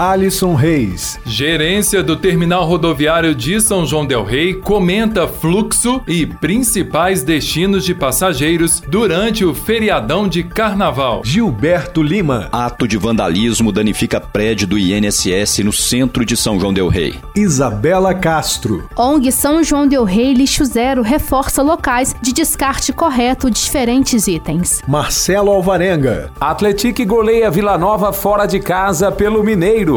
Alisson Reis. Gerência do Terminal Rodoviário de São João Del Rei comenta fluxo e principais destinos de passageiros durante o feriadão de carnaval. Gilberto Lima. Ato de vandalismo danifica prédio do INSS no centro de São João Del Rei. Isabela Castro. ONG São João Del Rei Lixo Zero reforça locais de descarte correto de diferentes itens. Marcelo Alvarenga. Atletique goleia Vila Nova fora de casa pelo Mineiro.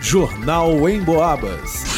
Jornal em Boabas.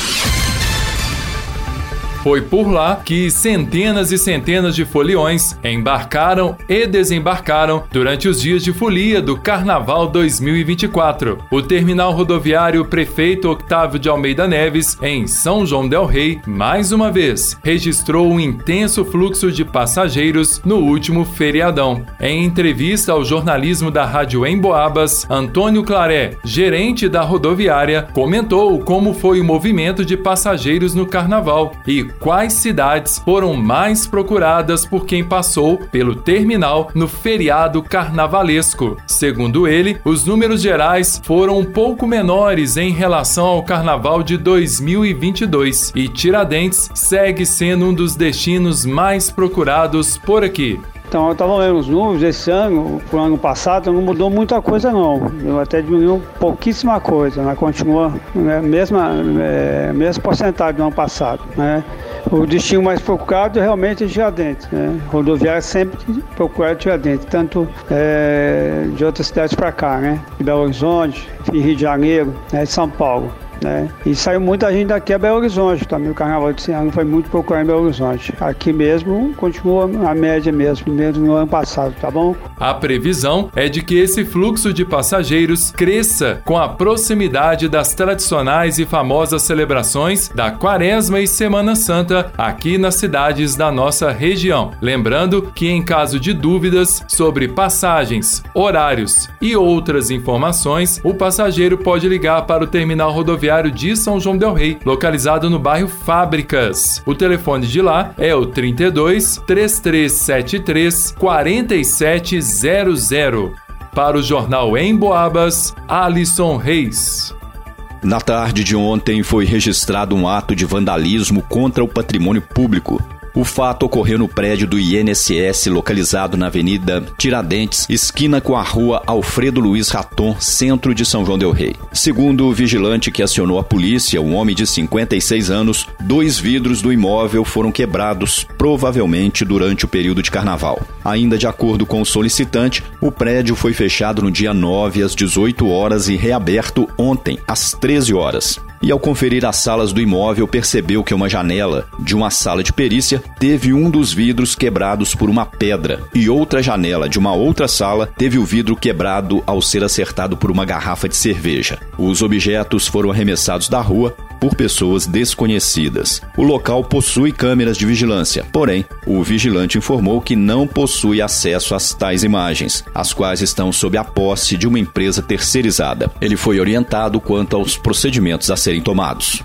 Foi por lá que centenas e centenas de foliões embarcaram e desembarcaram durante os dias de folia do Carnaval 2024. O terminal rodoviário Prefeito Octávio de Almeida Neves, em São João Del Rei, mais uma vez registrou um intenso fluxo de passageiros no último feriadão. Em entrevista ao jornalismo da Rádio Emboabas, Antônio Claré, gerente da rodoviária, comentou como foi o movimento de passageiros no carnaval e quais cidades foram mais procuradas por quem passou pelo terminal no feriado carnavalesco. Segundo ele, os números gerais foram um pouco menores em relação ao carnaval de 2022 e Tiradentes segue sendo um dos destinos mais procurados por aqui. Então, eu estava vendo os números desse ano, pro ano passado, não mudou muita coisa não. Eu até diminuiu pouquíssima coisa, né? continua né? mesma, é, mesma porcentagem do ano passado. Né? O destino mais procurado realmente é Tiradentes. Né? Rodoviária sempre procura Tiradentes, tanto é, de outras cidades para cá, né? Belo Horizonte, Rio de Janeiro, né? São Paulo. Né? E saiu muita gente daqui a Belo Horizonte também. O carnaval desse ano foi muito procurado em Belo Horizonte. Aqui mesmo continua a média mesmo, mesmo no ano passado, tá bom? A previsão é de que esse fluxo de passageiros cresça com a proximidade das tradicionais e famosas celebrações da Quaresma e Semana Santa aqui nas cidades da nossa região. Lembrando que, em caso de dúvidas sobre passagens, horários e outras informações, o passageiro pode ligar para o terminal rodoviário de São João Del Rei, localizado no bairro Fábricas. O telefone de lá é o 32 3373 4700. Para o jornal Em Boabas, Alisson Reis. Na tarde de ontem foi registrado um ato de vandalismo contra o patrimônio público. O fato ocorreu no prédio do INSS, localizado na Avenida Tiradentes, esquina com a rua Alfredo Luiz Raton, centro de São João Del Rei. Segundo o vigilante que acionou a polícia, um homem de 56 anos, dois vidros do imóvel foram quebrados, provavelmente durante o período de carnaval. Ainda de acordo com o solicitante, o prédio foi fechado no dia 9 às 18 horas e reaberto ontem, às 13 horas e, ao conferir as salas do imóvel, percebeu que uma janela de uma sala de perícia teve um dos vidros quebrados por uma pedra e outra janela de uma outra sala teve o vidro quebrado ao ser acertado por uma garrafa de cerveja. Os objetos foram arremessados da rua por pessoas desconhecidas. O local possui câmeras de vigilância, porém, o vigilante informou que não possui acesso às tais imagens, as quais estão sob a posse de uma empresa terceirizada. Ele foi orientado quanto aos procedimentos a serem tomados.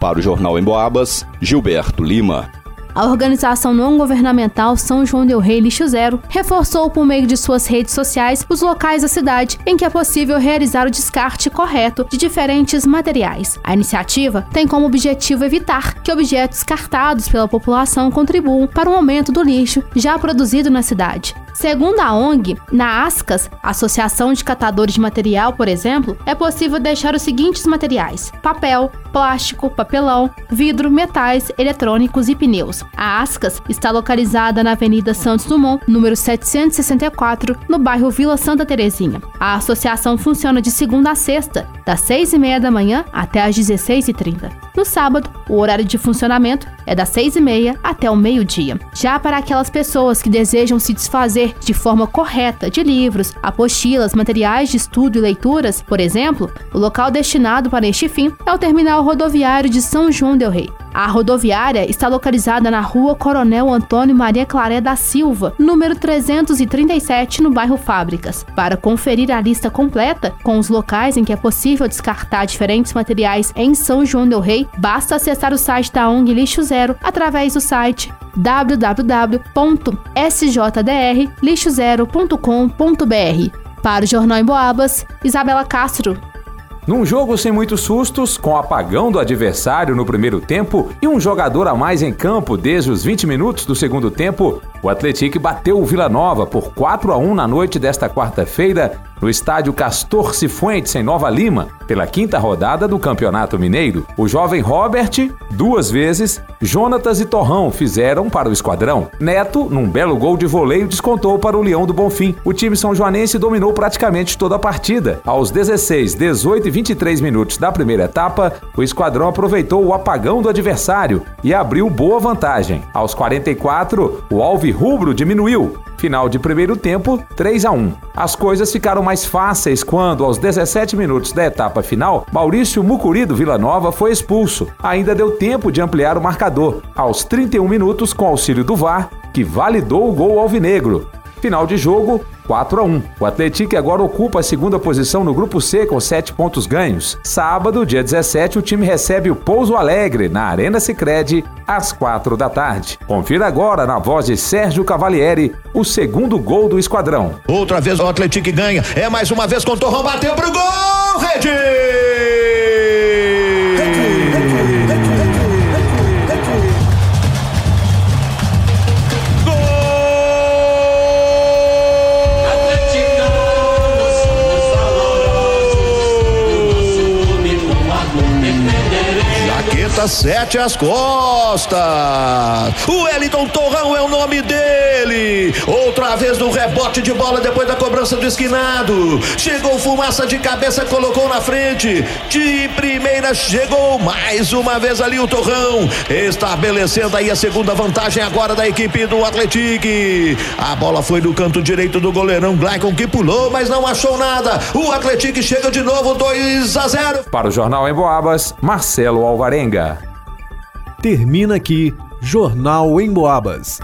Para o Jornal em Boabas, Gilberto Lima. A organização não governamental São João Del Rei Lixo Zero reforçou por meio de suas redes sociais os locais da cidade em que é possível realizar o descarte correto de diferentes materiais. A iniciativa tem como objetivo evitar que objetos descartados pela população contribuam para o aumento do lixo já produzido na cidade. Segundo a ONG, na ASCAS, Associação de Catadores de Material, por exemplo, é possível deixar os seguintes materiais: papel, plástico, papelão, vidro, metais, eletrônicos e pneus. A ASCAS está localizada na Avenida Santos Dumont, número 764, no bairro Vila Santa Terezinha. A associação funciona de segunda a sexta, das 6 e meia da manhã até às 16h30. No sábado, o horário de funcionamento é das 6 e meia até o meio-dia. Já para aquelas pessoas que desejam se desfazer de forma correta de livros, apostilas, materiais de estudo e leituras, por exemplo, o local destinado para este fim é o terminal rodoviário de São João del Rei. A rodoviária está localizada na rua Coronel Antônio Maria Claré da Silva, número 337, no bairro Fábricas. Para conferir a lista completa, com os locais em que é possível descartar diferentes materiais em São João Del Rei, basta acessar o site da ONG Lixo Zero através do site www.sjdrlixozero.com.br. Para o Jornal em Boabas, Isabela Castro. Num jogo sem muitos sustos, com apagão do adversário no primeiro tempo e um jogador a mais em campo desde os 20 minutos do segundo tempo, o Atlético bateu o Vila Nova por 4 a 1 na noite desta quarta-feira no estádio Castor Cifuentes, em Nova Lima, pela quinta rodada do Campeonato Mineiro. O jovem Robert, duas vezes, Jonatas e Torrão fizeram para o esquadrão. Neto, num belo gol de voleio, descontou para o Leão do Bonfim. O time são joanense dominou praticamente toda a partida. Aos 16, 18 e 23 minutos da primeira etapa, o esquadrão aproveitou o apagão do adversário e abriu boa vantagem. Aos 44, o Alvi Rubro diminuiu. Final de primeiro tempo, 3 a 1. As coisas ficaram mais fáceis quando, aos 17 minutos da etapa final, Maurício Mucuri do Vila Nova foi expulso. Ainda deu tempo de ampliar o marcador. Aos 31 minutos, com auxílio do VAR, que validou o gol alvinegro. Final de jogo, 4 a 1. O Atlético agora ocupa a segunda posição no grupo C com 7 pontos ganhos. Sábado, dia 17, o time recebe o Pouso Alegre na Arena Sicredi às 4 da tarde. Confira agora na voz de Sérgio Cavalieri o segundo gol do esquadrão. Outra vez o Atlético ganha. É mais uma vez com o Torrão bateu pro gol, Rede! Jaqueta sete às costas. O Wellington Torrão é o nome dele. Outra vez no rebote de bola depois da cobrança do esquinado. Chegou fumaça de cabeça, colocou na frente. De primeira chegou mais uma vez ali o Torrão. Estabelecendo aí a segunda vantagem agora da equipe do Atlético. A bola foi no canto direito do goleirão Glaicon que pulou, mas não achou nada. O Atlético chega de novo 2 a 0. Para o Jornal em Boabas, Marcelo Alvarenga. Termina aqui Jornal em Boabas.